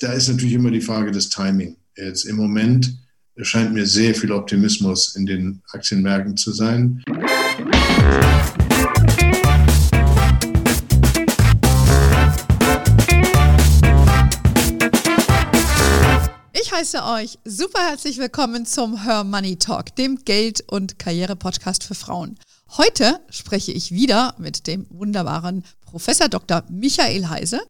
da ist natürlich immer die Frage des Timing. Jetzt im Moment scheint mir sehr viel Optimismus in den Aktienmärkten zu sein. Ich heiße euch super herzlich willkommen zum Her Money Talk, dem Geld- und Karriere-Podcast für Frauen. Heute spreche ich wieder mit dem wunderbaren Professor Dr. Michael Heise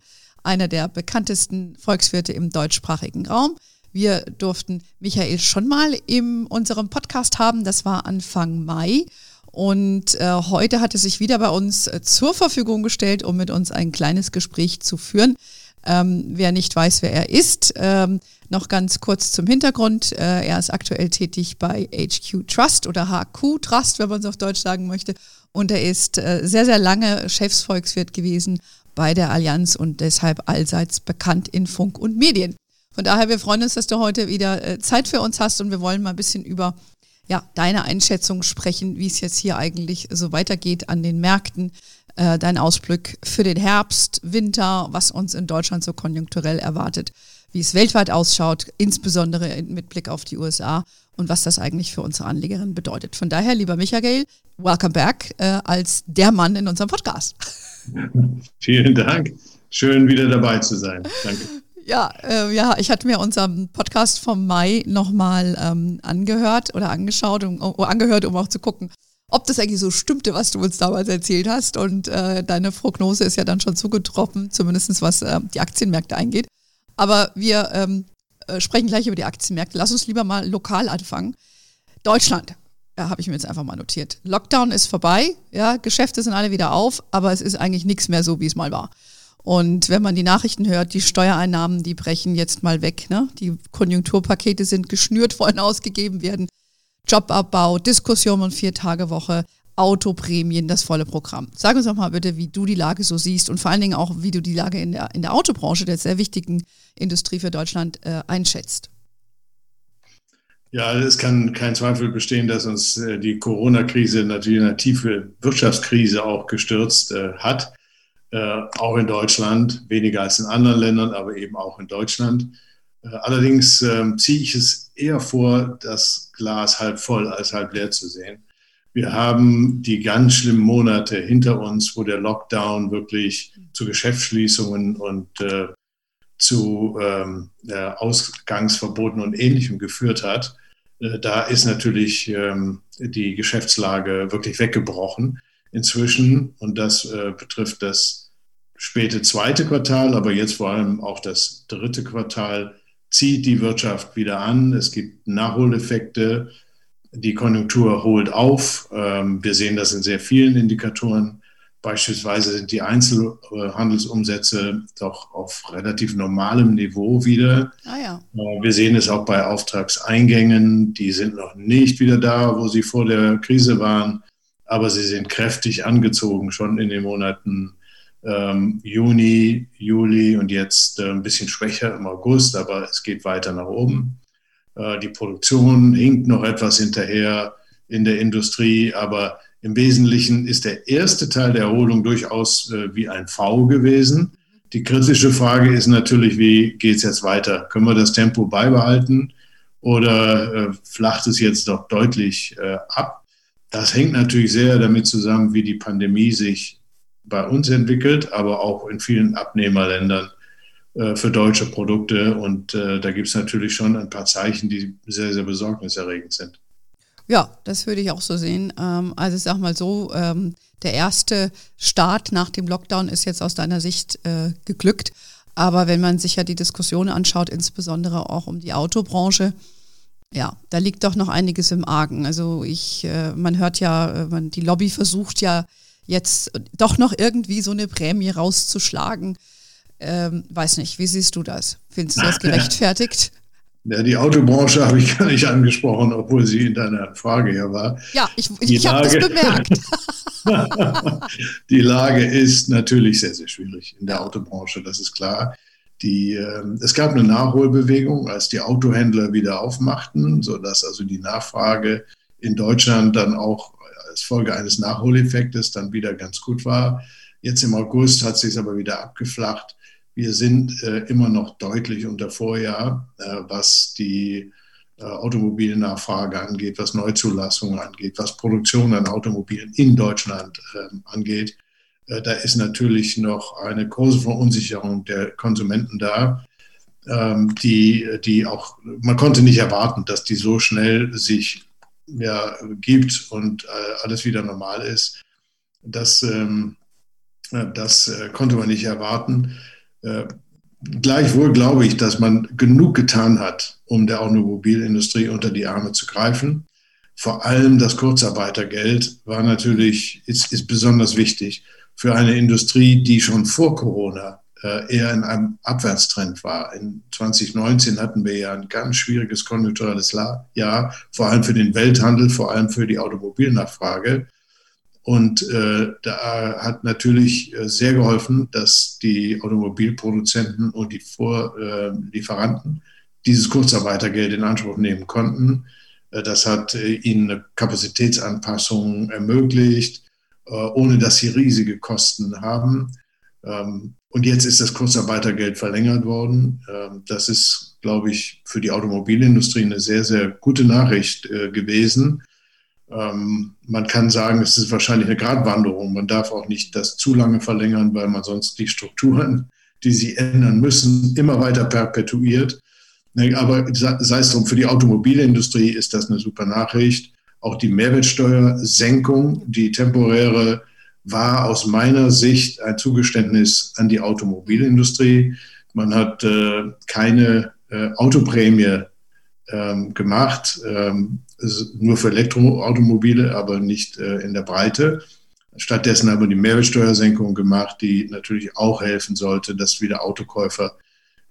einer der bekanntesten Volkswirte im deutschsprachigen Raum. Wir durften Michael schon mal in unserem Podcast haben. Das war Anfang Mai. Und äh, heute hat er sich wieder bei uns äh, zur Verfügung gestellt, um mit uns ein kleines Gespräch zu führen. Ähm, wer nicht weiß, wer er ist, ähm, noch ganz kurz zum Hintergrund. Äh, er ist aktuell tätig bei HQ Trust oder HQ Trust, wenn man es auf Deutsch sagen möchte. Und er ist äh, sehr, sehr lange Chefsvolkswirt gewesen bei der Allianz und deshalb allseits bekannt in Funk und Medien. Von daher, wir freuen uns, dass du heute wieder äh, Zeit für uns hast und wir wollen mal ein bisschen über ja, deine Einschätzung sprechen, wie es jetzt hier eigentlich so weitergeht an den Märkten, äh, dein Ausblick für den Herbst, Winter, was uns in Deutschland so konjunkturell erwartet, wie es weltweit ausschaut, insbesondere mit Blick auf die USA und was das eigentlich für unsere Anlegerin bedeutet. Von daher, lieber Michael, welcome back äh, als der Mann in unserem Podcast. Vielen Dank. Schön wieder dabei zu sein. Danke. Ja, äh, ja, ich hatte mir unseren Podcast vom Mai nochmal ähm, angehört oder angeschaut, um, um, angehört, um auch zu gucken, ob das eigentlich so stimmte, was du uns damals erzählt hast. Und äh, deine Prognose ist ja dann schon zugetroffen, zumindest was äh, die Aktienmärkte eingeht. Aber wir ähm, äh, sprechen gleich über die Aktienmärkte. Lass uns lieber mal lokal anfangen. Deutschland ja, habe ich mir jetzt einfach mal notiert. Lockdown ist vorbei, ja, Geschäfte sind alle wieder auf, aber es ist eigentlich nichts mehr so, wie es mal war. Und wenn man die Nachrichten hört, die Steuereinnahmen, die brechen jetzt mal weg. Ne? Die Konjunkturpakete sind geschnürt, wollen ausgegeben werden. Jobabbau, Diskussion und Vier-Tage-Woche, Autoprämien, das volle Programm. Sag uns doch mal bitte, wie du die Lage so siehst und vor allen Dingen auch, wie du die Lage in der, in der Autobranche, der sehr wichtigen Industrie für Deutschland, äh, einschätzt. Ja, es kann kein Zweifel bestehen, dass uns äh, die Corona-Krise natürlich eine tiefe Wirtschaftskrise auch gestürzt äh, hat. Äh, auch in Deutschland, weniger als in anderen Ländern, aber eben auch in Deutschland. Allerdings ähm, ziehe ich es eher vor, das Glas halb voll als halb leer zu sehen. Wir haben die ganz schlimmen Monate hinter uns, wo der Lockdown wirklich zu Geschäftsschließungen und zu ähm, Ausgangsverboten und Ähnlichem geführt hat. Äh, da ist natürlich ähm, die Geschäftslage wirklich weggebrochen inzwischen. Und das äh, betrifft das späte zweite Quartal, aber jetzt vor allem auch das dritte Quartal zieht die Wirtschaft wieder an. Es gibt Nachholeffekte. Die Konjunktur holt auf. Ähm, wir sehen das in sehr vielen Indikatoren. Beispielsweise sind die Einzelhandelsumsätze doch auf relativ normalem Niveau wieder. Ah ja. Äh, wir sehen es auch bei Auftragseingängen. Die sind noch nicht wieder da, wo sie vor der Krise waren, aber sie sind kräftig angezogen, schon in den Monaten ähm, Juni, Juli und jetzt äh, ein bisschen schwächer im August, aber es geht weiter nach oben. Äh, die Produktion hinkt noch etwas hinterher in der Industrie, aber im Wesentlichen ist der erste Teil der Erholung durchaus äh, wie ein V gewesen. Die kritische Frage ist natürlich, wie geht es jetzt weiter? Können wir das Tempo beibehalten oder äh, flacht es jetzt doch deutlich äh, ab? Das hängt natürlich sehr damit zusammen, wie die Pandemie sich bei uns entwickelt, aber auch in vielen Abnehmerländern äh, für deutsche Produkte. Und äh, da gibt es natürlich schon ein paar Zeichen, die sehr, sehr besorgniserregend sind. Ja, das würde ich auch so sehen. Ähm, also ich sag mal so, ähm, der erste Start nach dem Lockdown ist jetzt aus deiner Sicht äh, geglückt. Aber wenn man sich ja die Diskussion anschaut, insbesondere auch um die Autobranche, ja, da liegt doch noch einiges im Argen. Also ich, äh, man hört ja, äh, man, die Lobby versucht ja jetzt doch noch irgendwie so eine Prämie rauszuschlagen. Ähm, weiß nicht, wie siehst du das? Findest du das gerechtfertigt? Ja, die Autobranche habe ich gar nicht angesprochen, obwohl sie in deiner Frage ja war. Ja, ich, ich habe das bemerkt. die Lage ist natürlich sehr, sehr schwierig in der Autobranche, das ist klar. Die, äh, es gab eine Nachholbewegung, als die Autohändler wieder aufmachten, sodass also die Nachfrage in Deutschland dann auch als Folge eines Nachholeffektes dann wieder ganz gut war. Jetzt im August hat sich es aber wieder abgeflacht wir sind äh, immer noch deutlich unter Vorjahr, äh, was die äh, Automobilnachfrage angeht, was Neuzulassungen angeht, was Produktion an Automobilen in Deutschland ähm, angeht. Äh, da ist natürlich noch eine große Verunsicherung der Konsumenten da, ähm, die, die auch, man konnte nicht erwarten, dass die so schnell sich ja, gibt und äh, alles wieder normal ist. Das, ähm, das konnte man nicht erwarten. Gleichwohl glaube ich, dass man genug getan hat, um der Automobilindustrie unter die Arme zu greifen. Vor allem das Kurzarbeitergeld war natürlich, ist, ist besonders wichtig für eine Industrie, die schon vor Corona äh, eher in einem Abwärtstrend war. In 2019 hatten wir ja ein ganz schwieriges konjunkturelles Jahr, vor allem für den Welthandel, vor allem für die Automobilnachfrage. Und äh, da hat natürlich äh, sehr geholfen, dass die Automobilproduzenten und die Vorlieferanten äh, dieses Kurzarbeitergeld in Anspruch nehmen konnten. Äh, das hat äh, ihnen eine Kapazitätsanpassung ermöglicht, äh, ohne dass sie riesige Kosten haben. Ähm, und jetzt ist das Kurzarbeitergeld verlängert worden. Ähm, das ist, glaube ich, für die Automobilindustrie eine sehr, sehr gute Nachricht gewesen ähm, man kann sagen, es ist wahrscheinlich eine Gratwanderung. Man darf auch nicht das zu lange verlängern, weil man sonst die Strukturen, die sie ändern müssen, immer weiter perpetuiert. Aber sei es drum, für die Automobilindustrie ist das eine super Nachricht. Auch die Mehrwertsteuersenkung, die temporäre, war aus meiner Sicht ein Zugeständnis an die Automobilindustrie. Man hat äh, keine äh, Autoprämie ähm, gemacht. Ähm, nur für Elektroautomobile, aber nicht äh, in der Breite. Stattdessen haben wir die Mehrwertsteuersenkung gemacht, die natürlich auch helfen sollte, dass wieder Autokäufer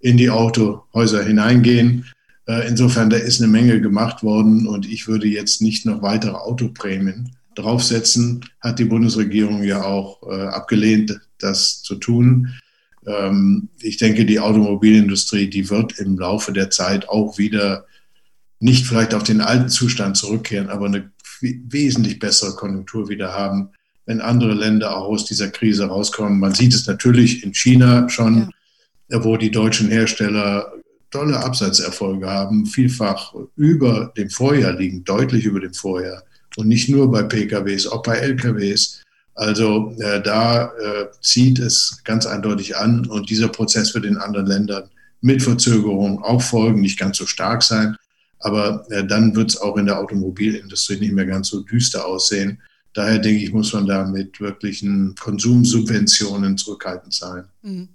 in die Autohäuser hineingehen. Äh, insofern, da ist eine Menge gemacht worden und ich würde jetzt nicht noch weitere Autoprämien draufsetzen. Hat die Bundesregierung ja auch äh, abgelehnt, das zu tun. Ähm, ich denke, die Automobilindustrie, die wird im Laufe der Zeit auch wieder nicht vielleicht auf den alten Zustand zurückkehren, aber eine wesentlich bessere Konjunktur wieder haben, wenn andere Länder auch aus dieser Krise rauskommen. Man sieht es natürlich in China schon, ja. wo die deutschen Hersteller tolle Absatzerfolge haben, vielfach über dem Vorjahr liegen, deutlich über dem Vorjahr. Und nicht nur bei PKWs, auch bei LKWs. Also äh, da äh, zieht es ganz eindeutig an und dieser Prozess wird in anderen Ländern mit Verzögerung auch folgen, nicht ganz so stark sein, aber äh, dann wird es auch in der Automobilindustrie nicht mehr ganz so düster aussehen. Daher denke ich, muss man da mit wirklichen Konsumsubventionen zurückhaltend sein. Mhm.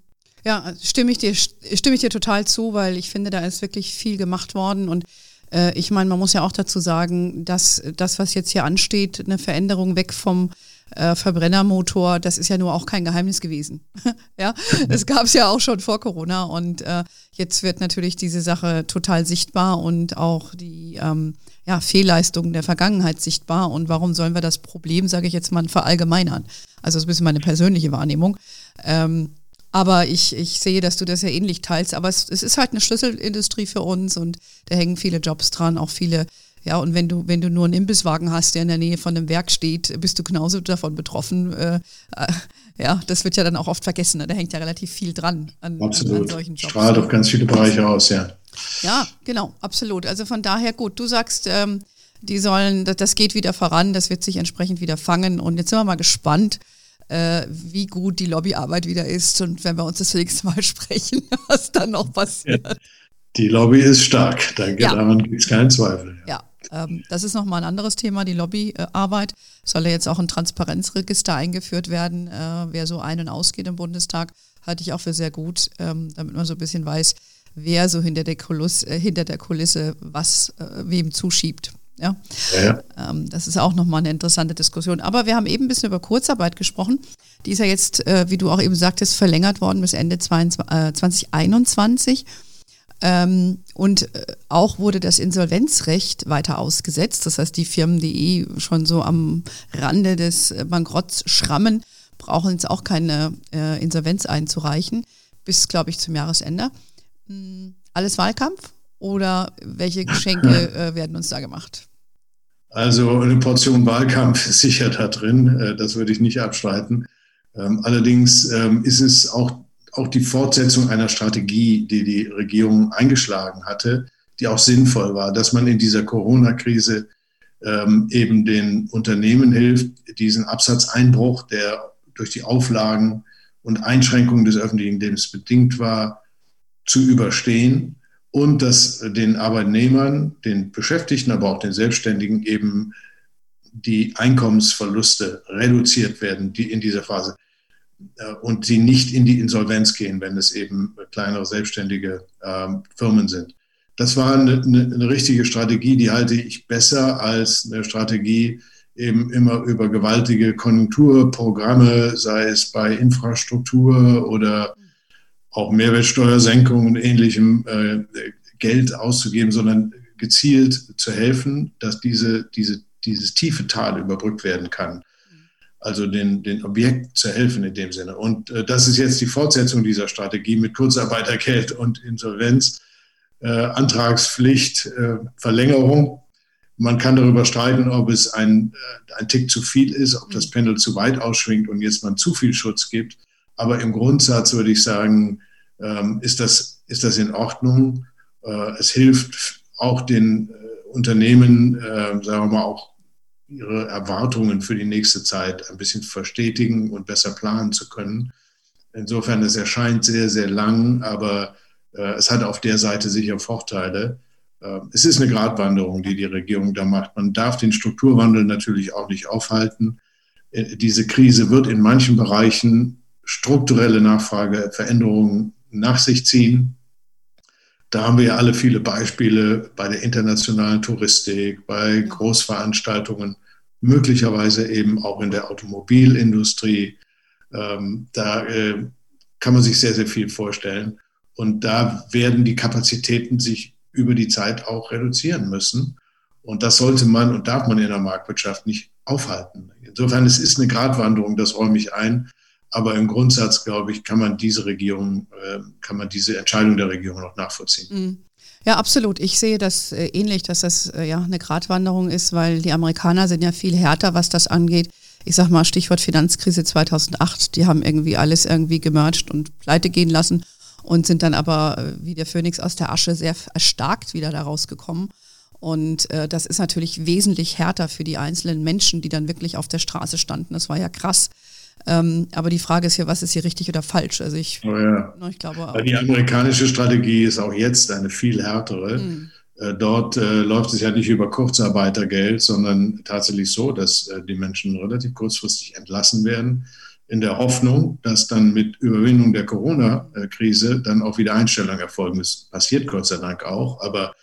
Ja, stimme ich dir, stimme ich dir total zu, weil ich finde, da ist wirklich viel gemacht worden und äh, ich meine, man muss ja auch dazu sagen, dass das, was jetzt hier ansteht, eine Veränderung weg vom äh, Verbrennermotor, das ist ja nur auch kein Geheimnis gewesen. ja, das gab es ja auch schon vor Corona und äh, jetzt wird natürlich diese Sache total sichtbar und auch die ähm, ja, Fehlleistungen der Vergangenheit sichtbar. Und warum sollen wir das Problem, sage ich jetzt mal, verallgemeinern? Also das ist ein bisschen meine persönliche Wahrnehmung. Ähm, aber ich, ich sehe, dass du das ja ähnlich teilst. Aber es, es ist halt eine Schlüsselindustrie für uns und da hängen viele Jobs dran, auch viele ja, und wenn du, wenn du nur einen Imbisswagen hast, der in der Nähe von einem Werk steht, bist du genauso davon betroffen. Äh, äh, ja, das wird ja dann auch oft vergessen. Ne? Da hängt ja relativ viel dran an, absolut. an solchen Jobs. Strahlt auf ganz viele Bereiche aus, ja. Ja, genau, absolut. Also von daher gut. Du sagst, ähm, die sollen, das geht wieder voran, das wird sich entsprechend wieder fangen. Und jetzt sind wir mal gespannt, äh, wie gut die Lobbyarbeit wieder ist und wenn wir uns das nächste Mal sprechen, was dann noch passiert. Die Lobby ist stark, da ja. daran gibt es keinen Zweifel. Ja, ähm, das ist nochmal ein anderes Thema, die Lobbyarbeit. Soll ja jetzt auch ein Transparenzregister eingeführt werden, äh, wer so ein- und ausgeht im Bundestag, halte ich auch für sehr gut, ähm, damit man so ein bisschen weiß, wer so hinter der Kulisse, äh, hinter der Kulisse was äh, wem zuschiebt. Ja, ja. Ähm, das ist auch nochmal eine interessante Diskussion. Aber wir haben eben ein bisschen über Kurzarbeit gesprochen. Die ist ja jetzt, äh, wie du auch eben sagtest, verlängert worden bis Ende 22, äh, 2021. Ähm, und äh, auch wurde das Insolvenzrecht weiter ausgesetzt. Das heißt, die Firmen, die eh schon so am Rande des äh, Bankrotts schrammen, brauchen jetzt auch keine äh, Insolvenz einzureichen, bis, glaube ich, zum Jahresende. Hm, alles Wahlkampf oder welche Geschenke äh, werden uns da gemacht? Also eine Portion Wahlkampf ist sicher da drin, äh, das würde ich nicht abstreiten. Ähm, allerdings ähm, ist es auch auch die Fortsetzung einer Strategie, die die Regierung eingeschlagen hatte, die auch sinnvoll war, dass man in dieser Corona-Krise ähm, eben den Unternehmen hilft, diesen Absatzeinbruch, der durch die Auflagen und Einschränkungen des öffentlichen Lebens bedingt war, zu überstehen und dass den Arbeitnehmern, den Beschäftigten, aber auch den Selbstständigen eben die Einkommensverluste reduziert werden, die in dieser Phase äh, und sie nicht in die Insolvenz gehen, wenn es eben kleinere selbstständige äh, Firmen sind. Das war eine, eine, eine, richtige Strategie, die halte ich besser als eine Strategie, eben immer über gewaltige Konjunkturprogramme, sei es bei Infrastruktur oder auch Mehrwertsteuersenkung und ähnlichem äh, Geld auszugeben, sondern gezielt zu helfen, dass diese, diese, dieses tiefe Tal überbrückt werden kann. Also den, den Objekt zu helfen in dem Sinne. Und äh, das ist jetzt die Fortsetzung dieser Strategie mit Kurzarbeitergeld und Insolvenz, äh, Antragspflicht, äh, Verlängerung. Man kann darüber streiten, ob es ein, äh, ein Tick zu viel ist, ob das Pendel zu weit ausschwingt und jetzt man zu viel Schutz gibt. Aber im Grundsatz würde ich sagen, ähm, ist, das, ist das in Ordnung. Äh, es hilft auch den äh, Unternehmen, äh, sagen wir mal, auch ihre Erwartungen für die nächste Zeit ein bisschen verstetigen und besser planen zu können. Insofern, es erscheint sehr, sehr lang, aber äh, es hat auf der Seite sicher Vorteile. Äh, es ist eine Gratwanderung, die die Regierung da macht. Man darf den Strukturwandel natürlich auch nicht aufhalten. Äh, diese Krise wird in manchen Bereichen strukturelle Nachfrageveränderungen nach sich ziehen. Da haben wir ja alle viele Beispiele bei der internationalen Touristik, bei Großveranstaltungen, möglicherweise eben auch in der Automobilindustrie. Ähm, da äh, kann man sich sehr, sehr viel vorstellen. Und da werden die Kapazitäten sich über die Zeit auch reduzieren müssen. Und das sollte man und darf man in der Marktwirtschaft nicht aufhalten. Insofern, es ist eine Gratwanderung, das räume ich ein. Aber im Grundsatz, glaube ich, kann man diese Regierung, äh, kann man diese Entscheidung der Regierung noch nachvollziehen. Mhm. Ja, absolut. Ich sehe das äh, ähnlich, dass das äh, ja eine Gratwanderung ist, weil die Amerikaner sind ja viel härter, was das angeht. Ich sag mal Stichwort Finanzkrise 2008. Die haben irgendwie alles irgendwie gemerged und pleite gehen lassen und sind dann aber wie der Phönix aus der Asche sehr erstarkt wieder da rausgekommen. Und äh, das ist natürlich wesentlich härter für die einzelnen Menschen, die dann wirklich auf der Straße standen. Das war ja krass. Ähm, aber die Frage ist ja, was ist hier richtig oder falsch? Also ich, oh ja. Ne, ich glaube auch. Die amerikanische Strategie ist auch jetzt eine viel härtere. Mhm. Dort äh, läuft es ja nicht über Kurzarbeitergeld, sondern tatsächlich so, dass äh, die Menschen relativ kurzfristig entlassen werden, in der Hoffnung, dass dann mit Überwindung der Corona-Krise dann auch wieder Einstellung erfolgen. Das passiert Gott sei Dank auch, aber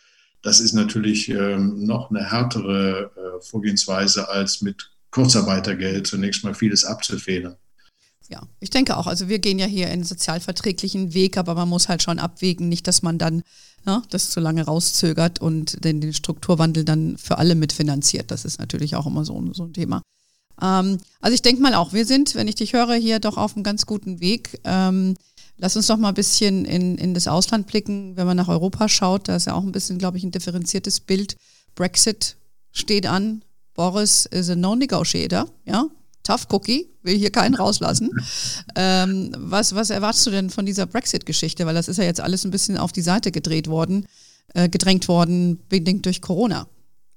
das ist natürlich ähm, noch eine härtere äh, Vorgehensweise als mit Kurzarbeitergeld zunächst mal vieles abzufedern. Ja, ich denke auch. Also wir gehen ja hier einen sozialverträglichen Weg, aber man muss halt schon abwägen, nicht, dass man dann ne, das zu lange rauszögert und den, den, Strukturwandel dann für alle mitfinanziert. Das ist natürlich auch immer so, so ein Thema. Ähm, also ich denke mal auch, wir sind, wenn ich dich höre, hier doch auf einem ganz guten Weg. Ähm, lass uns doch mal ein bisschen in, in das Ausland blicken. Wenn man nach Europa schaut, da ist ja auch ein bisschen, glaube ich, ein differenziertes Bild. Brexit steht an, Boris is a no-negotiator, ja. Tough Cookie, will hier keinen rauslassen. ähm, was, was erwartest du denn von dieser Brexit-Geschichte? Weil das ist ja jetzt alles ein bisschen auf die Seite gedreht worden, äh, gedrängt worden, bedingt durch Corona.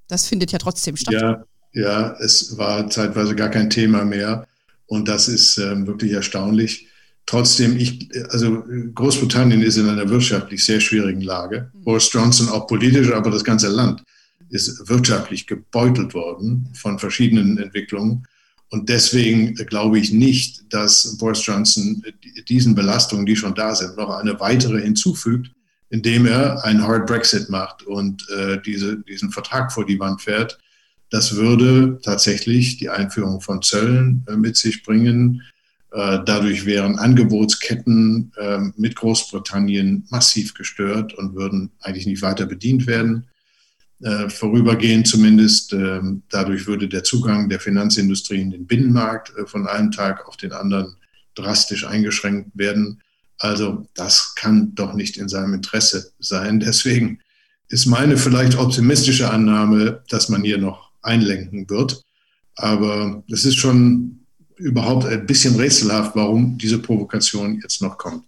Das findet ja trotzdem statt. Ja, ja, es war zeitweise gar kein Thema mehr. Und das ist ähm, wirklich erstaunlich. Trotzdem, ich, also Großbritannien ist in einer wirtschaftlich sehr schwierigen Lage. Mhm. Boris Johnson auch politisch, aber das ganze Land ist wirtschaftlich gebeutelt worden von verschiedenen Entwicklungen. Und deswegen glaube ich nicht, dass Boris Johnson diesen Belastungen, die schon da sind, noch eine weitere hinzufügt, indem er einen Hard Brexit macht und äh, diese, diesen Vertrag vor die Wand fährt. Das würde tatsächlich die Einführung von Zöllen äh, mit sich bringen. Äh, dadurch wären Angebotsketten äh, mit Großbritannien massiv gestört und würden eigentlich nicht weiter bedient werden vorübergehend zumindest. Ähm, dadurch würde der Zugang der Finanzindustrie in den Binnenmarkt äh, von einem Tag auf den anderen drastisch eingeschränkt werden. Also das kann doch nicht in seinem Interesse sein. Deswegen ist meine vielleicht optimistische Annahme, dass man hier noch einlenken wird. Aber es ist schon überhaupt ein bisschen rätselhaft, warum diese Provokation jetzt noch kommt.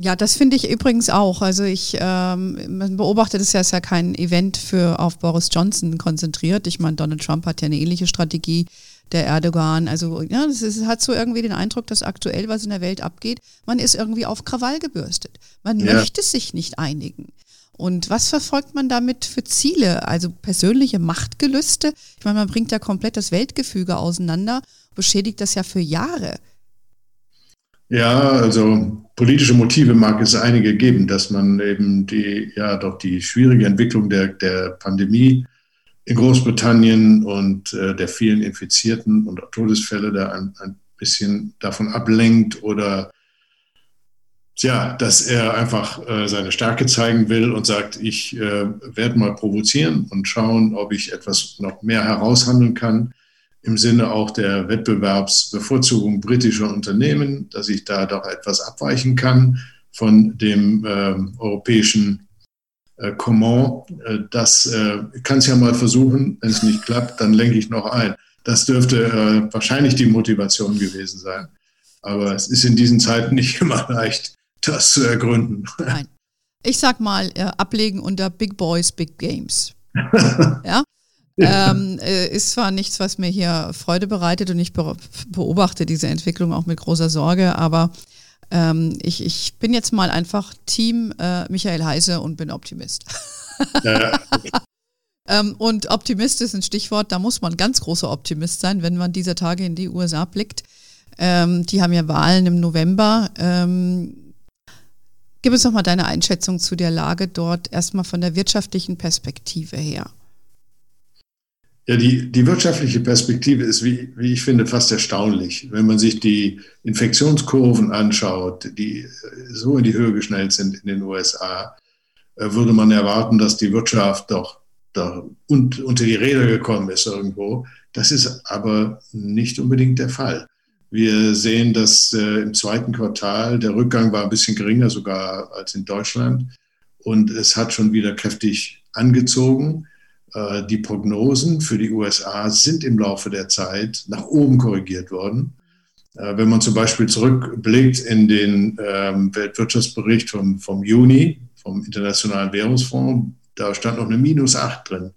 Ja, das finde ich übrigens auch. Also ich, ähm, man beobachtet es ja, ist ja kein Event für auf Boris Johnson konzentriert. Ich meine, Donald Trump hat ja eine ähnliche Strategie, der Erdogan. Also ja, es ist, hat so irgendwie den Eindruck, dass aktuell, was in der Welt abgeht, man ist irgendwie auf Krawall gebürstet. Man ja. möchte sich nicht einigen. Und was verfolgt man damit für Ziele? Also persönliche Machtgelüste? Ich meine, man bringt ja komplett das Weltgefüge auseinander, beschädigt das ja für Jahre. Ja, also politische Motive mag es einige geben, dass man eben die, ja, doch die schwierige Entwicklung der, der Pandemie in Großbritannien und äh, der vielen Infizierten und Todesfälle da ein, ein bisschen davon ablenkt oder Tja, dass er einfach äh, seine Stärke zeigen will und sagt, ich äh, werde mal provozieren und schauen, ob ich etwas noch mehr heraushandeln kann im Sinne auch der Wettbewerbsbevorzugung britischer Unternehmen, dass ich da doch etwas abweichen kann von dem äh, europäischen äh, Command. Äh, das äh, kann es ja mal versuchen. Wenn es nicht klappt, dann lenke ich noch ein. Das dürfte äh, wahrscheinlich die Motivation gewesen sein. Aber es ist in diesen Zeiten nicht immer leicht, das zu ergründen. Nein. Ich sag mal, äh, ablegen unter Big Boys, Big Games. ja? Ähm, äh, ist zwar nichts, was mir hier Freude bereitet und ich beobachte diese Entwicklung auch mit großer Sorge, aber ähm, ich, ich bin jetzt mal einfach Team äh, Michael Heise und bin Optimist. Ja, ähm, und Optimist ist ein Stichwort, da muss man ganz großer Optimist sein, wenn man dieser Tage in die USA blickt. Ähm, die haben ja Wahlen im November. Ähm, Gib uns doch mal deine Einschätzung zu der Lage dort, erstmal von der wirtschaftlichen Perspektive her. Ja, die, die wirtschaftliche Perspektive ist, wie, wie ich finde, fast erstaunlich. Wenn man sich die Infektionskurven anschaut, die so in die Höhe geschnellt sind in den USA, äh, würde man erwarten, dass die Wirtschaft doch, doch unter die Räder gekommen ist irgendwo. Das ist aber nicht unbedingt der Fall. Wir sehen, dass äh, im zweiten Quartal der Rückgang war ein bisschen geringer sogar als in Deutschland und es hat schon wieder kräftig angezogen. Äh, die Prognosen für die USA sind im Laufe der Zeit nach oben korrigiert worden. Äh, wenn man zum Beispiel zurückblickt in den ähm, Weltwirtschaftsbericht vom, vom Juni vom Internationalen Währungsfonds, da stand noch eine Minus 8 drin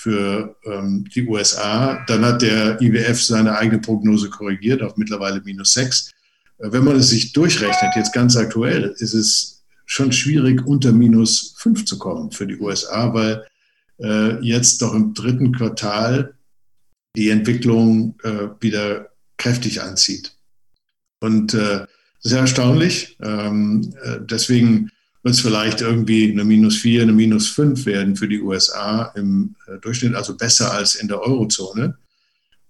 für ähm, die USA. Dann hat der IWF seine eigene Prognose korrigiert auf mittlerweile minus sechs. Äh, wenn man es sich durchrechnet, jetzt ganz aktuell, ist es schon schwierig, unter minus fünf zu kommen für die USA, weil jetzt doch im dritten Quartal die Entwicklung äh, wieder kräftig anzieht. Und äh, sehr erstaunlich. Ähm, äh, deswegen wird es vielleicht irgendwie eine minus vier, eine minus fünf werden für die USA im äh, Durchschnitt, also besser als in der Eurozone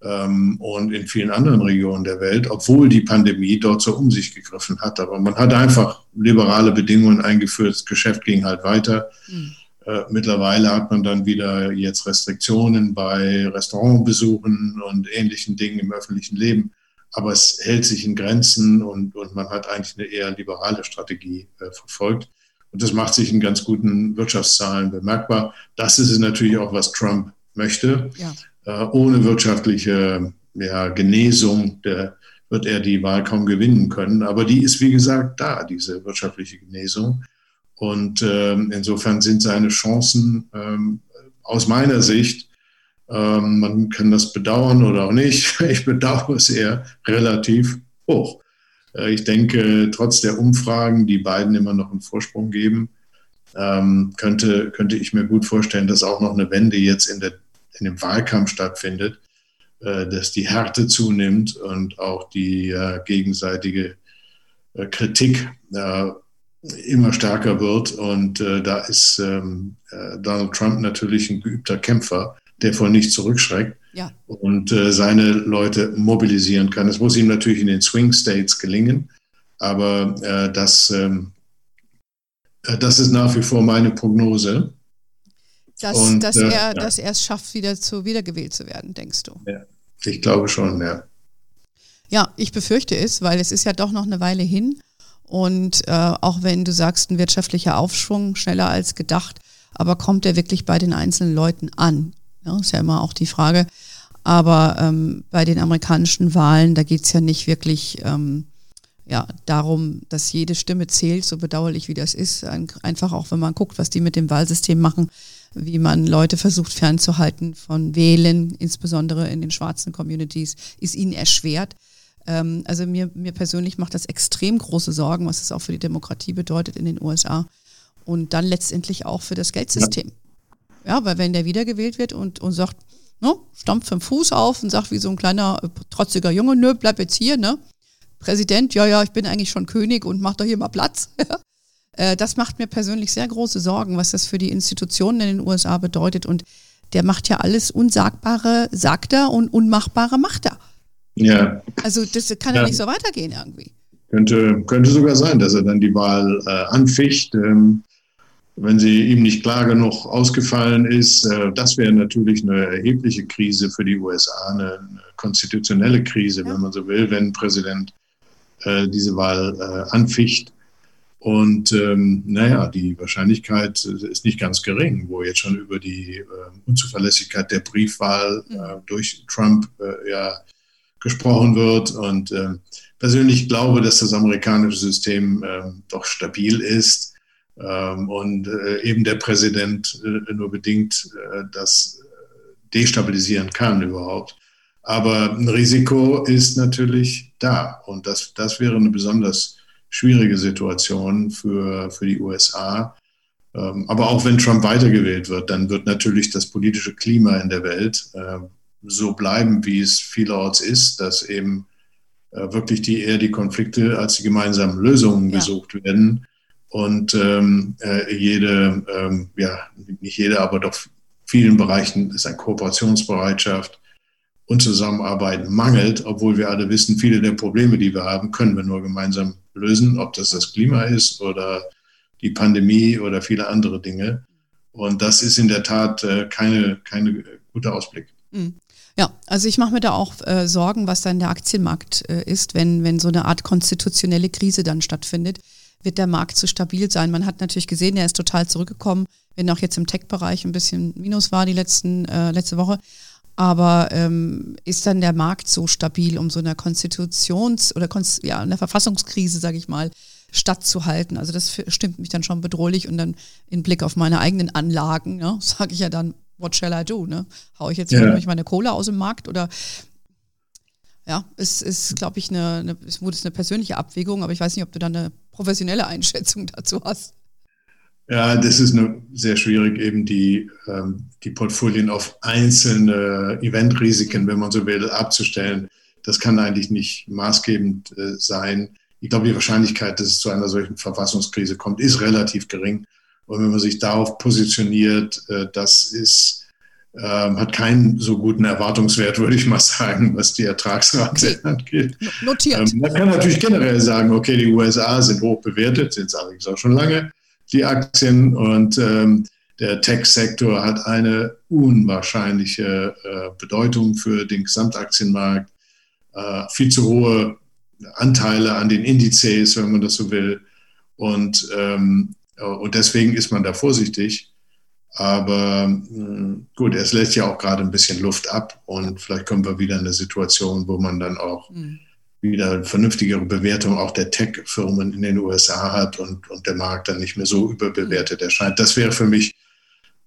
ähm, und in vielen anderen Regionen der Welt, obwohl die Pandemie dort so um sich gegriffen hat. Aber man hat einfach liberale Bedingungen eingeführt, das Geschäft ging halt weiter. Mhm. Äh, mittlerweile hat man dann wieder jetzt Restriktionen bei Restaurantbesuchen und ähnlichen Dingen im öffentlichen Leben aber es hält sich in Grenzen und, und man hat eigentlich eine eher liberale Strategie äh, verfolgt. Und das macht sich in ganz guten Wirtschaftszahlen bemerkbar. Das ist es natürlich auch, was Trump möchte. Ja. Äh, ohne wirtschaftliche ja, Genesung der, wird er die Wahl kaum gewinnen können. Aber die ist, wie gesagt, da, diese wirtschaftliche Genesung. Und ähm, insofern sind seine Chancen ähm, aus meiner Sicht, ähm, man kann das bedauern oder auch nicht, ich bedauere es eher relativ hoch. Äh, ich denke, trotz der Umfragen, die beiden immer noch einen Vorsprung geben, ähm, könnte, könnte ich mir gut vorstellen, dass auch noch eine Wende jetzt in, der, in dem Wahlkampf stattfindet, äh, dass die Härte zunimmt und auch die äh, gegenseitige Kritik immer stärker wird. Und da ist ähm, Donald Trump natürlich ein geübter Kämpfer, der vor nichts zurückschreckt ja. und äh, seine Leute mobilisieren kann. Es muss ihm natürlich in den Swing States gelingen, aber äh, das, ähm, äh, das ist nach wie vor meine Prognose. Dass, und, dass, äh, er, ja. dass er es schafft, wieder zu wiedergewählt zu werden, denkst du? Ja, ich glaube schon, ja. Ja, ich befürchte es, weil es ist ja doch noch eine Weile hin. Und äh, auch wenn du sagst, ein wirtschaftlicher Aufschwung schneller als gedacht, aber kommt er wirklich bei den einzelnen Leuten an? Ja, ist ja immer auch die Frage. Aber ähm, bei den amerikanischen Wahlen, da geht es ja nicht wirklich ähm, ja, darum, dass jede Stimme zählt, so bedauerlich wie das ist. Einfach auch, wenn man guckt, was die mit dem Wahlsystem machen, wie man Leute versucht fernzuhalten von Wählen, insbesondere in den schwarzen Communities, ist ihnen erschwert. Ähm, also mir, mir persönlich macht das extrem große Sorgen, was es auch für die Demokratie bedeutet in den USA und dann letztendlich auch für das Geldsystem. Ja, ja weil wenn der wiedergewählt wird und, und sagt, ne, stampft vom Fuß auf und sagt wie so ein kleiner äh, trotziger Junge, nö, bleib jetzt hier, ne? Präsident, ja, ja, ich bin eigentlich schon König und mach doch hier mal Platz. Äh, das macht mir persönlich sehr große Sorgen, was das für die Institutionen in den USA bedeutet. Und der macht ja alles Unsagbare, sagt er, und Unmachbare macht er. Ja. Also das kann ja, ja nicht so weitergehen irgendwie. Könnte, könnte sogar sein, dass er dann die Wahl äh, anficht. Ähm, wenn sie ihm nicht klar genug ausgefallen ist, äh, das wäre natürlich eine erhebliche Krise für die USA, eine, eine konstitutionelle Krise, ja. wenn man so will, wenn Präsident äh, diese Wahl äh, anficht. Und ähm, naja, die Wahrscheinlichkeit ist nicht ganz gering, wo jetzt schon über die äh, Unzuverlässigkeit der Briefwahl äh, mhm. durch Trump äh, ja gesprochen wird. Und äh, persönlich glaube, dass das amerikanische System äh, doch stabil ist ähm, und äh, eben der Präsident äh, nur bedingt äh, das destabilisieren kann überhaupt. Aber ein Risiko ist natürlich da und das, das wäre eine besonders schwierige Situation für, für die USA. Ähm, aber auch wenn Trump weitergewählt wird, dann wird natürlich das politische Klima in der Welt äh, so bleiben, wie es vielerorts ist, dass eben äh, wirklich die eher die Konflikte als die gemeinsamen Lösungen ja. gesucht werden und ähm, äh, jede, ähm, ja, nicht jede, aber doch vielen Bereichen ist eine Kooperationsbereitschaft und Zusammenarbeit mangelt, obwohl wir alle wissen, viele der Probleme, die wir haben, können wir nur gemeinsam lösen, ob das das Klima ist oder die Pandemie oder viele andere Dinge. Und das ist in der Tat äh, keine, keine gute Ausblick. Mhm. Ja, also ich mache mir da auch äh, Sorgen, was dann der Aktienmarkt äh, ist, wenn, wenn so eine Art konstitutionelle Krise dann stattfindet. Wird der Markt zu stabil sein? Man hat natürlich gesehen, er ist total zurückgekommen, wenn auch jetzt im Tech-Bereich ein bisschen Minus war die letzten, äh, letzte Woche. Aber ähm, ist dann der Markt so stabil, um so einer Konstitutions- oder Konst ja, einer Verfassungskrise, sage ich mal, stattzuhalten? Also das stimmt mich dann schon bedrohlich und dann in Blick auf meine eigenen Anlagen, ne, sage ich ja dann, what shall I do? Ne? Hau ich jetzt ja. meine Kohle aus dem Markt oder ja, es ist, glaube ich, eine, eine, es wurde eine persönliche Abwägung, aber ich weiß nicht, ob du da eine professionelle Einschätzung dazu hast. Ja, das ist eine, sehr schwierig, eben die, ähm, die Portfolien auf einzelne Eventrisiken, wenn man so will, abzustellen. Das kann eigentlich nicht maßgebend äh, sein. Ich glaube, die Wahrscheinlichkeit, dass es zu einer solchen Verfassungskrise kommt, ist relativ gering. Und wenn man sich darauf positioniert, äh, das ist, ähm, hat keinen so guten Erwartungswert, würde ich mal sagen, was die Ertragsrate okay. angeht. Notiert. Ähm, man kann natürlich generell sagen, okay, die USA sind hoch bewertet, sind es allerdings auch schon lange, die Aktien. Und ähm, der Tech-Sektor hat eine unwahrscheinliche äh, Bedeutung für den Gesamtaktienmarkt. Äh, viel zu hohe Anteile an den Indizes, wenn man das so will. Und ähm, und deswegen ist man da vorsichtig. Aber hm, gut, es lässt ja auch gerade ein bisschen Luft ab und vielleicht kommen wir wieder in eine Situation, wo man dann auch mhm. wieder eine vernünftigere Bewertung auch der Tech-Firmen in den USA hat und, und der Markt dann nicht mehr so überbewertet erscheint. Das wäre für mich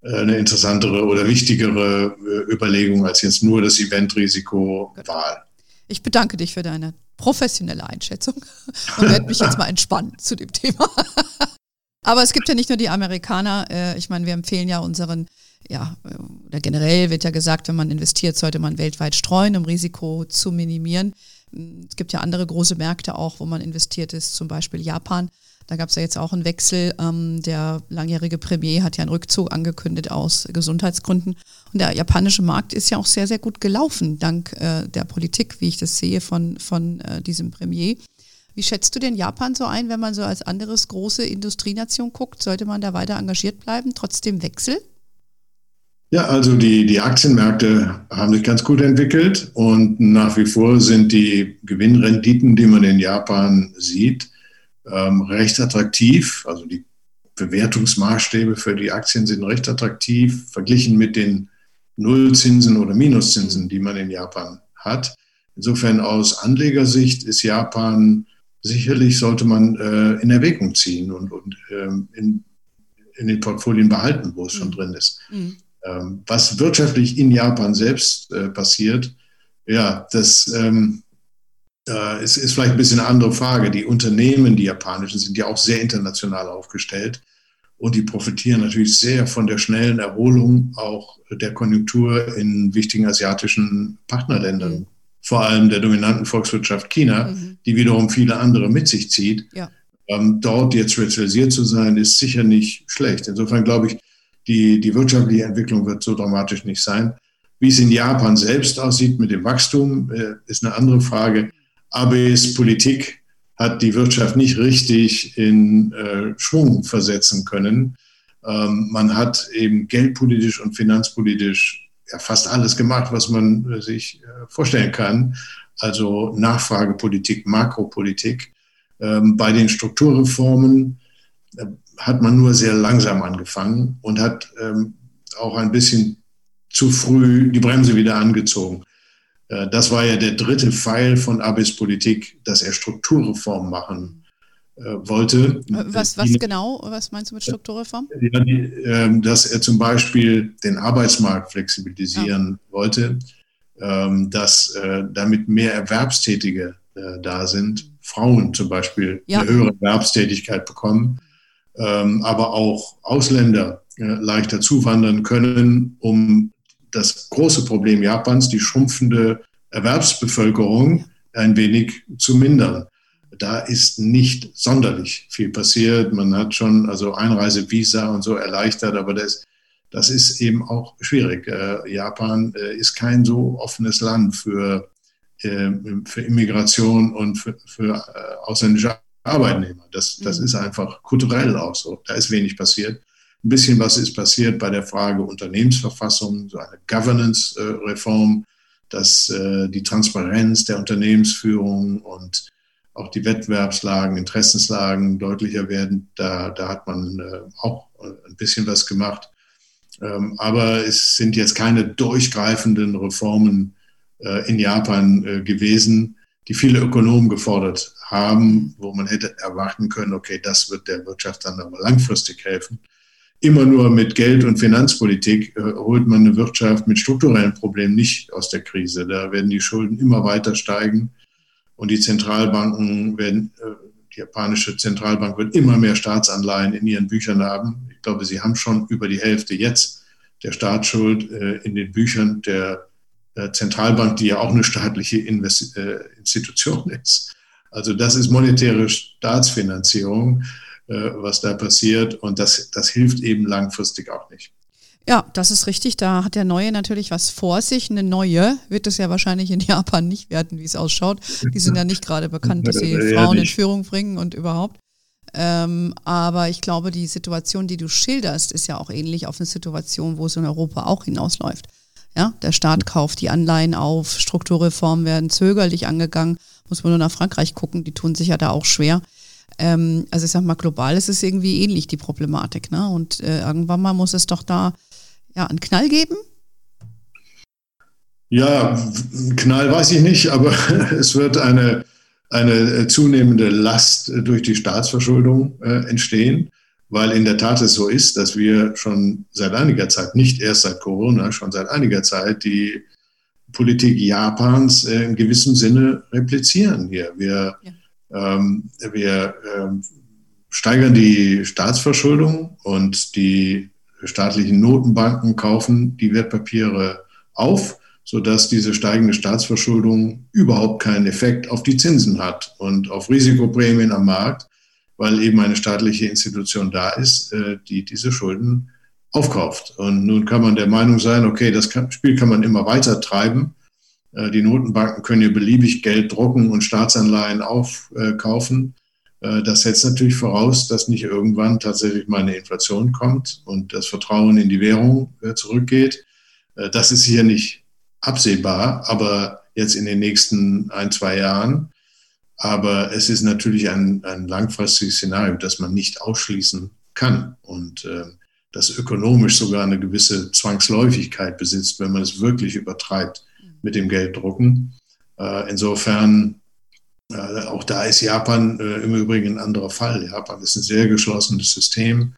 äh, eine interessantere oder wichtigere äh, Überlegung als jetzt nur das Eventrisiko Wahl. Ich bedanke dich für deine professionelle Einschätzung und werde mich jetzt mal entspannen zu dem Thema. Aber es gibt ja nicht nur die Amerikaner. Äh, ich meine, wir empfehlen ja unseren, ja, oder generell wird ja gesagt, wenn man investiert, sollte man weltweit streuen, um Risiko zu minimieren. Es gibt ja andere große Märkte auch, wo man investiert ist, zum Beispiel Japan. Da gab es ja jetzt auch einen Wechsel. Ähm, der langjährige Premier hat ja einen Rückzug angekündigt aus Gesundheitsgründen. Und der japanische Markt ist ja auch sehr, sehr gut gelaufen, dank äh, der Politik, wie ich das sehe, von, von äh, diesem Premier. Wie schätzt du denn Japan so ein, wenn man so als anderes große Industrienation guckt? Sollte man da weiter engagiert bleiben, trotz dem Wechsel? Ja, also die, die Aktienmärkte haben sich ganz gut entwickelt und nach wie vor sind die Gewinnrenditen, die man in Japan sieht, ähm, recht attraktiv. Also die Bewertungsmaßstäbe für die Aktien sind recht attraktiv, verglichen mit den Nullzinsen oder Minuszinsen, die man in Japan hat. Insofern aus Anlegersicht ist Japan sicherlich sollte man äh, in Erwägung ziehen und, und ähm, in, in den Portfolien behalten, wo es schon mhm. drin ist. Mhm. Ähm, was wirtschaftlich in Japan selbst äh, passiert, ja, das ähm, äh, ist, ist vielleicht ein bisschen eine andere Frage. Die Unternehmen, die japanischen, sind ja auch sehr international aufgestellt und die profitieren natürlich sehr von der schnellen Erholung auch der Konjunktur in wichtigen asiatischen Partnerländern. Mhm. Vor allem der dominanten Volkswirtschaft China, mhm. die wiederum viele andere mit sich zieht. Ja. Ähm, dort jetzt spezialisiert zu sein, ist sicher nicht schlecht. Insofern glaube ich, die, die wirtschaftliche Entwicklung wird so dramatisch nicht sein. Wie es in Japan selbst aussieht mit dem Wachstum, äh, ist eine andere Frage. Abes Politik hat die Wirtschaft nicht richtig in äh, Schwung versetzen können. Ähm, man hat eben geldpolitisch und finanzpolitisch fast alles gemacht, was man äh, sich äh, vorstellen kann. Also Nachfragepolitik, Makropolitik. Ähm, bei den Strukturreformen äh, hat man nur sehr langsam angefangen und hat ähm, auch ein bisschen zu früh die Bremse wieder angezogen. Das war ja der dritte Pfeil von Abes Politik, dass er Strukturreform machen wollte. Was, was genau? Was meinst du mit Strukturreform? Ja, die, äh, dass er zum Beispiel den Arbeitsmarkt flexibilisieren ja. wollte, ähm, dass äh, damit mehr Erwerbstätige äh, da sind, Frauen zum Beispiel ja. eine höhere Erwerbstätigkeit bekommen, ähm, aber auch Ausländer äh, leichter zuwandern können, um das große Problem Japans, die schrumpfende Erwerbsbevölkerung, ein wenig zu mindern. Da ist nicht sonderlich viel passiert. Man hat schon also Einreisevisa und so erleichtert, aber das, das ist eben auch schwierig. Äh, Japan äh, ist kein so offenes Land für, äh, für Immigration und für, für äh, ausländische Arbeitnehmer. Das, das mhm. ist einfach kulturell auch so. Da ist wenig passiert. Ein bisschen was ist passiert bei der Frage Unternehmensverfassung, so eine Governance-Reform, dass äh, die Transparenz der Unternehmensführung und auch die Wettbewerbslagen, Interessenslagen deutlicher werden. Da, da hat man äh, auch ein bisschen was gemacht. Ähm, aber es sind jetzt keine durchgreifenden Reformen äh, in Japan gewesen, die viele Ökonomen gefordert haben, wo man hätte erwarten können, okay, das wird der Wirtschaft dann aber langfristig helfen immer nur mit Geld- und Finanzpolitik äh, holt man eine Wirtschaft mit strukturellen Problemen nicht aus der Krise. Da werden die Schulden immer weiter steigen und die Zentralbanken werden, äh, die japanische Zentralbank wird immer mehr Staatsanleihen in ihren Büchern haben. Ich glaube, sie haben schon über die Hälfte jetzt der Staatsschuld äh, in den Büchern der äh, Zentralbank, die ja auch eine staatliche Invest Institution ist. Also das ist monetäre Staatsfinanzierung. Was da passiert. Und das, das hilft eben langfristig auch nicht. Ja, das ist richtig. Da hat der Neue natürlich was vor sich. Eine neue wird es ja wahrscheinlich in Japan nicht werden, wie es ausschaut. Die sind ja nicht gerade bekannt, dass sie Frauen in Führung bringen und überhaupt. Ähm, aber ich glaube, die Situation, die du schilderst, ist ja auch ähnlich auf eine Situation, wo es in Europa auch hinausläuft. Ja, der Staat kauft die Anleihen auf, Strukturreformen werden zögerlich angegangen. Muss man nur nach Frankreich gucken, die tun sich ja da auch schwer. Ähm, also ich sag mal, global ist es irgendwie ähnlich, die Problematik. Ne? Und äh, irgendwann mal muss es doch da ja, einen Knall geben. Ja, einen Knall weiß ich nicht, aber es wird eine, eine zunehmende Last durch die Staatsverschuldung äh, entstehen, weil in der Tat es so ist, dass wir schon seit einiger Zeit, nicht erst seit Corona, schon seit einiger Zeit die Politik Japans äh, in gewissem Sinne replizieren hier. Wir ja ähm, wir ähm, steigern die Staatsverschuldung und die staatlichen Notenbanken kaufen die Wertpapiere auf, sodass diese steigende Staatsverschuldung überhaupt keinen Effekt auf die Zinsen hat und auf Risikoprämien am Markt, weil eben eine staatliche Institution da ist, äh, die diese Schulden aufkauft. Und nun kann man der Meinung sein, okay, das Spiel kann man immer weiter treiben. Äh, die Notenbanken können hier beliebig Geld drucken und Staatsanleihen aufkaufen. Äh, das setzt natürlich voraus, dass nicht irgendwann tatsächlich mal eine Inflation kommt und das Vertrauen in die Währung äh, zurückgeht. Das ist hier nicht absehbar, aber jetzt in den nächsten ein, zwei Jahren. Aber es ist natürlich ein, ein langfristiges Szenario, das man nicht ausschließen kann und das ökonomisch sogar eine gewisse Zwangsläufigkeit besitzt, wenn man es wirklich übertreibt mit dem Gelddrucken. Äh, insofern Äh, auch da ist Japan äh, im Übrigen ein anderer Fall. Japan ist ein sehr geschlossenes System.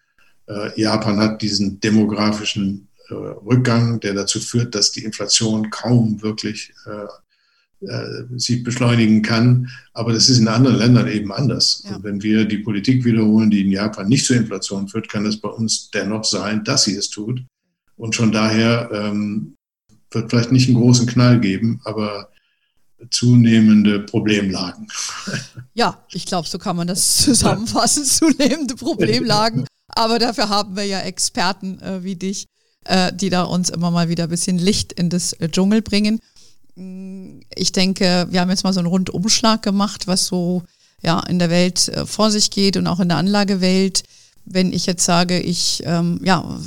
Äh, Japan hat diesen demografischen äh, Rückgang, der dazu führt, dass die Inflation kaum wirklich äh, äh, sich beschleunigen kann. Aber das ist in anderen Ländern eben anders. Ja. Und wenn wir die Politik wiederholen, die in Japan nicht zur Inflation führt, kann es bei uns dennoch sein, dass sie es tut. Und schon daher ähm, wird vielleicht nicht einen großen Knall geben, aber zunehmende Problemlagen. Ja, ich glaube, so kann man das zusammenfassen, zunehmende Problemlagen. Aber dafür haben wir ja Experten äh, wie dich, äh, die da uns immer mal wieder ein bisschen Licht in das äh, Dschungel bringen. Mm, ich denke, wir haben jetzt mal so einen Rundumschlag gemacht, was so ja in der Welt äh, vor sich geht und auch in der Anlagewelt. Wenn ich jetzt sage, ich ähm, ja,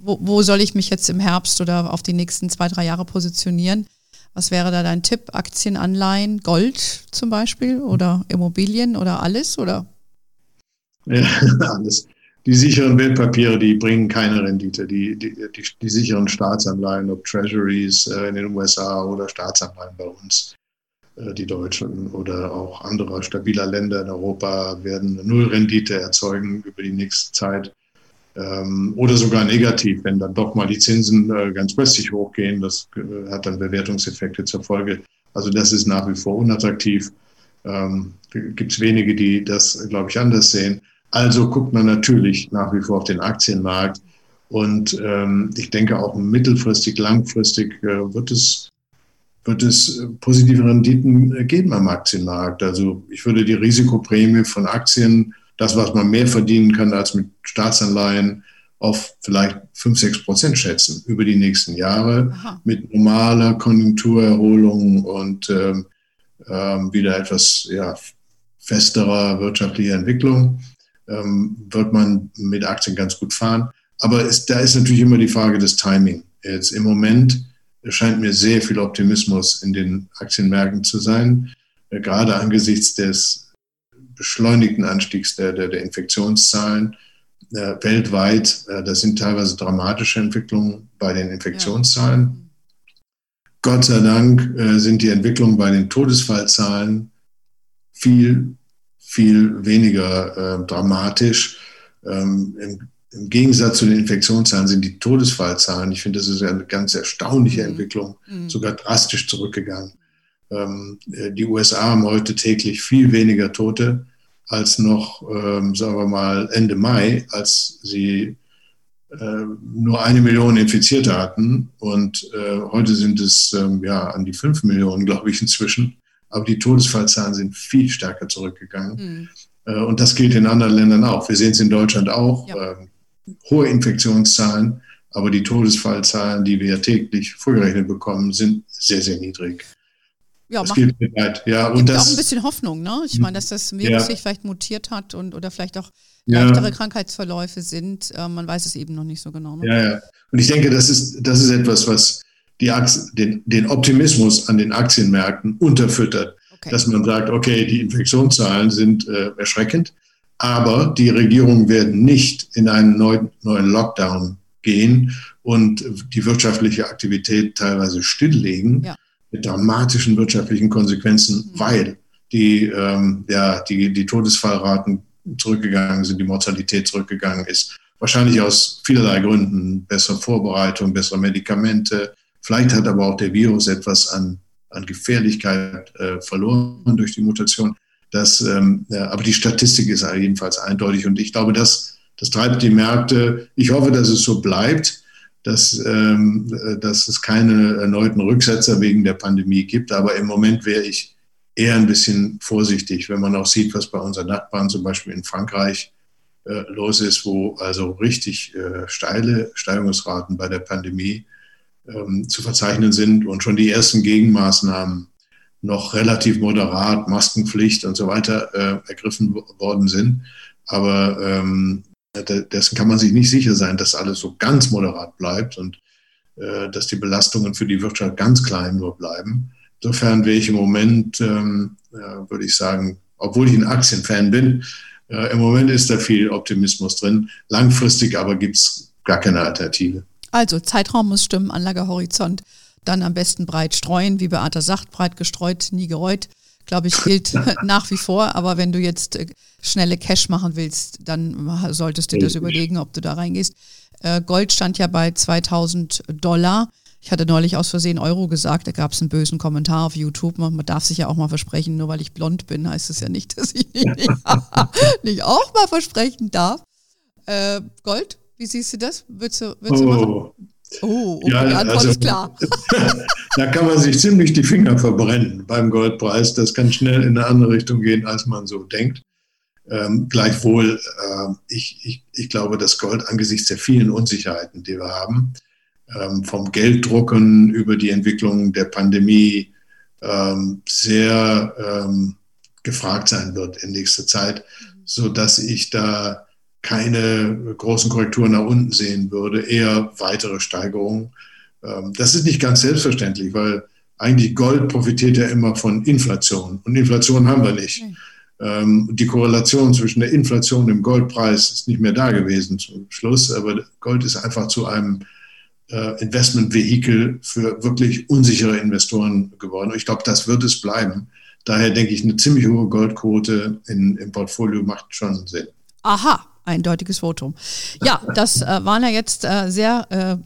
wo, wo soll ich mich jetzt im Herbst oder auf die nächsten zwei, drei Jahre positionieren? Was wäre da dein Tipp? Aktien, Anleihen, Gold zum Beispiel oder Immobilien oder alles oder? Ja, alles. Die sicheren Wertpapiere, die bringen keine Rendite. Die, die, die, die sicheren Staatsanleihen, ob Treasuries äh, in den USA oder Staatsanleihen bei uns, äh, die deutschen oder auch andere stabiler Länder in Europa, werden Nullrendite erzeugen über die nächste Zeit ähm, oder sogar negativ, wenn dann doch mal die Zinsen äh, ganz plötzlich hochgehen. Das äh, hat dann Bewertungseffekte zur Folge. Also das ist nach wie vor unattraktiv. Ähm, Gibt es wenige, die das, glaube ich, anders sehen. Also guckt man natürlich nach wie vor auf den Aktienmarkt. Und ähm, ich denke auch mittelfristig, langfristig äh, wird es wird es positive Renditen geben am Aktienmarkt. Also ich würde die Risikoprämie von Aktien das, was man mehr verdienen kann als mit Staatsanleihen, auf vielleicht 5, 6 Prozent schätzen über die nächsten Jahre Aha. mit normaler Konjunkturerholung und ähm, ähm, wieder etwas ja, festerer wirtschaftlicher Entwicklung ähm, wird man mit Aktien ganz gut fahren. Aber es, da ist natürlich immer die Frage des Timing. Jetzt im Moment scheint mir sehr viel Optimismus in den Aktienmärkten zu sein, äh, gerade angesichts des beschleunigten Anstiegs der, der, der Infektionszahlen äh, weltweit. Äh, das sind teilweise dramatische Entwicklungen bei den Infektionszahlen. Ja. Gott sei Dank äh, sind die Entwicklungen bei den Todesfallzahlen viel, viel weniger äh, dramatisch. Ähm, im, im, Gegensatz zu den Infektionszahlen sind die Todesfallzahlen, ich finde, das ist eine ganz erstaunliche mhm. Entwicklung, mhm. sogar drastisch zurückgegangen. Ähm, äh, die USA haben heute täglich viel weniger Tote als noch, ähm, sagen wir mal, Ende Mai, als sie äh, nur eine Million Infizierte hatten. Und äh, heute sind es ähm, ja an die fünf Millionen, glaube ich, inzwischen. Aber die Todesfallzahlen sind viel stärker zurückgegangen. Mhm. Äh, und das gilt in anderen Ländern auch. Wir sehen es in Deutschland auch. Ja. Ähm, hohe Infektionszahlen, aber die Todesfallzahlen, die wir täglich vorgerechnet bekommen, sind sehr, sehr niedrig ja, das leid. Ja, und das, auch ein bisschen Hoffnung, ne? Ich meine, dass das Virus ja. sich vielleicht mutiert hat und oder vielleicht auch leichtere ja. Krankheitsverläufe sind. Äh, man weiß es eben noch nicht so genau. Ne? Ja, ja. Und ich denke, das ist, das ist etwas, was die den, den Optimismus an den Aktienmärkten unterfüttert. Okay. Dass man sagt, okay, die Infektionszahlen sind äh, erschreckend, aber die Regierungen werden nicht in einen neuen, neuen Lockdown gehen und die wirtschaftliche Aktivität teilweise stilllegen. Ja mit dramatischen wirtschaftlichen Konsequenzen, mhm. weil die, ähm, ja, die, die Todesfallraten zurückgegangen sind, die Mortalität zurückgegangen ist. Wahrscheinlich aus vielerlei Gründen. Bessere Vorbereitung, bessere Medikamente. Vielleicht hat aber auch der Virus etwas an, an Gefährlichkeit äh, verloren durch die Mutation. Das, ähm, ja, aber die Statistik ist jedenfalls eindeutig und ich glaube, das, das treibt die Märkte. Ich hoffe, dass es so bleibt dass, ähm, dass es keine erneuten Rücksetzer wegen der Pandemie gibt. Aber im Moment wäre ich eher ein bisschen vorsichtig, wenn man auch sieht, was bei unseren Nachbarn zum Beispiel in Frankreich äh, los ist, wo also richtig äh, steile Steigungsraten bei der Pandemie ähm, zu verzeichnen sind und schon die ersten Gegenmaßnahmen noch relativ moderat, Maskenpflicht und so weiter äh, ergriffen worden sind. Aber ähm, dessen kann man sich nicht sicher sein, dass alles so ganz moderat bleibt und äh, dass die Belastungen für die Wirtschaft ganz klein nur bleiben. Insofern wäre ich im Moment, ähm, ja, würde ich sagen, obwohl ich ein Aktienfan bin, äh, im Moment ist da viel Optimismus drin. Langfristig aber gibt es gar keine Alternative. Also Zeitraum muss stimmen, Anlagehorizont. Dann am besten breit streuen, wie Beata sagt, breit gestreut, nie gereut. Glaube ich, gilt nach wie vor. Aber wenn du jetzt äh, schnelle Cash machen willst, dann solltest du dir das überlegen, ob du da reingehst. Äh, Gold stand ja bei 2000 Dollar. Ich hatte neulich aus Versehen Euro gesagt, da gab es einen bösen Kommentar auf YouTube. Man, man, darf sich ja auch mal versprechen, nur weil ich blond bin, heißt es ja nicht, dass ich nicht, nicht auch mal versprechen darf. Äh, Gold, wie siehst du das? Würdest du, würdest oh. du machen? Oh, okay, ja, die Antwort also, ist klar. da kann man sich ziemlich die Finger verbrennen beim Goldpreis. Das kann schnell in eine andere Richtung gehen, als man so denkt. Ähm, gleichwohl, äh, ich, ich, ich glaube, dass Gold angesichts der vielen Unsicherheiten, die wir haben, ähm, vom Gelddrucken über die Entwicklung der Pandemie ähm, sehr ähm, gefragt sein wird in nächster Zeit, so dass ich da keine großen Korrekturen nach unten sehen würde, eher weitere Steigerungen. Ähm, das ist nicht ganz selbstverständlich, weil eigentlich Gold profitiert ja immer von Inflation und Inflation haben wir nicht. Ähm, die Korrelation zwischen der Inflation und dem Goldpreis ist nicht mehr da gewesen zum Schluss, aber Gold ist einfach zu einem äh, Investmentvehikel für wirklich unsichere Investoren geworden. Und ich glaube, das wird es bleiben. Daher denke ich, eine ziemlich hohe Goldquote in, im Portfolio macht schon Sinn. Aha, eindeutiges Votum. Ja, das äh, waren ja jetzt äh, sehr äh,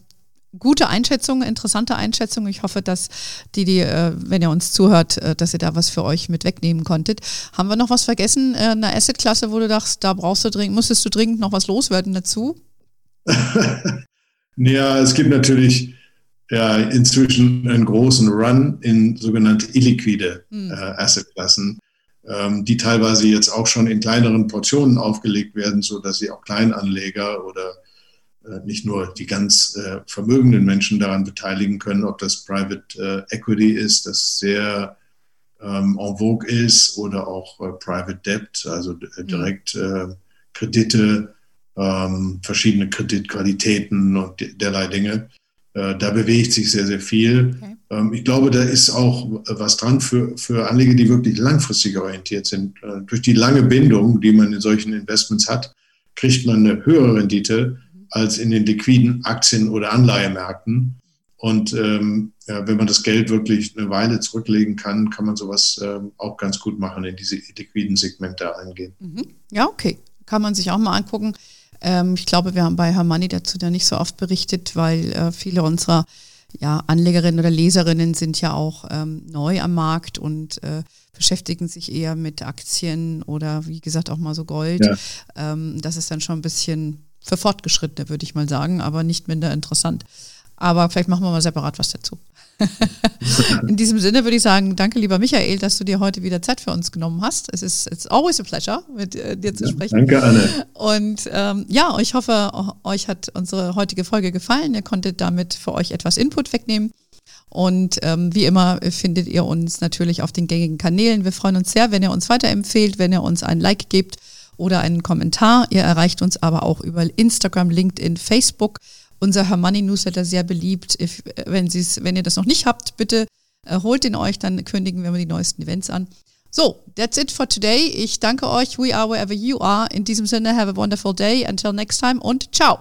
gute Einschätzungen, interessante Einschätzungen. Ich hoffe, dass die, die, äh, wenn ihr uns zuhört, äh, dass ihr da was für euch mit wegnehmen konntet. Haben wir noch was vergessen? Äh, eine Assetklasse, wo du dachtest, da brauchst du dringend, musstest du dringend noch was loswerden dazu? ja, es gibt natürlich ja, inzwischen einen großen Run in sogenannte illiquide hm. Assetklassen die teilweise jetzt auch schon in kleineren Portionen aufgelegt werden, so dass sie auch Kleinanleger oder äh, nicht nur die ganz äh, vermögenden Menschen daran beteiligen können, ob das Private äh, Equity ist, das sehr ähm, en vogue ist, oder auch Private Debt, also mhm. direkt Kredite, ähm, verschiedene Kreditqualitäten und derlei Dinge. Äh, da bewegt sich sehr, sehr viel. Okay. Ähm, ich glaube, da ist auch was dran für, für Anleger, die wirklich langfristig orientiert sind. Äh, durch die lange Bindung, die man in solchen Investments hat, kriegt man eine höhere Rendite als in den liquiden Aktien- oder Anleihemärkten. Und ähm, ja, wenn man das Geld wirklich eine Weile zurücklegen kann, kann man sowas ähm, auch ganz gut machen, in diese liquiden Segmente eingehen. Mhm. Ja, okay. Kann man sich auch mal angucken. Ähm, ich glaube, wir haben bei Hermanni dazu da nicht so oft berichtet, weil äh, viele unserer ja, Anlegerinnen oder Leserinnen sind ja auch ähm, neu am Markt und äh, beschäftigen sich eher mit Aktien oder wie gesagt auch mal so Gold. Ja. Ähm, das ist dann schon ein bisschen für Fortgeschrittene, würde ich mal sagen, aber nicht minder interessant. Aber vielleicht machen wir mal separat was dazu. In diesem Sinne würde ich sagen, danke lieber Michael, dass du dir heute wieder Zeit für uns genommen hast. Es ist it's always a pleasure, mit äh, dir zu sprechen. danke, Anne. Und ähm, ja, ich hoffe, euch hat unsere heutige Folge gefallen. Ihr konntet damit für euch etwas Input wegnehmen. Und ähm, wie immer findet ihr uns natürlich auf den gängigen Kanälen. Wir freuen uns sehr, wenn ihr uns weiterempfehlt, wenn ihr uns ein Like gebt oder einen Kommentar. Ihr erreicht uns aber auch über Instagram, LinkedIn, Facebook unser Hermoney Newsletter sehr beliebt. If, wenn, wenn ihr das noch nicht habt, bitte äh, holt den euch, dann kündigen wir die neuesten Events an. So, that's it for today. Ich danke euch. We are wherever you are. In diesem Sinne, have a wonderful day. Until next time und ciao.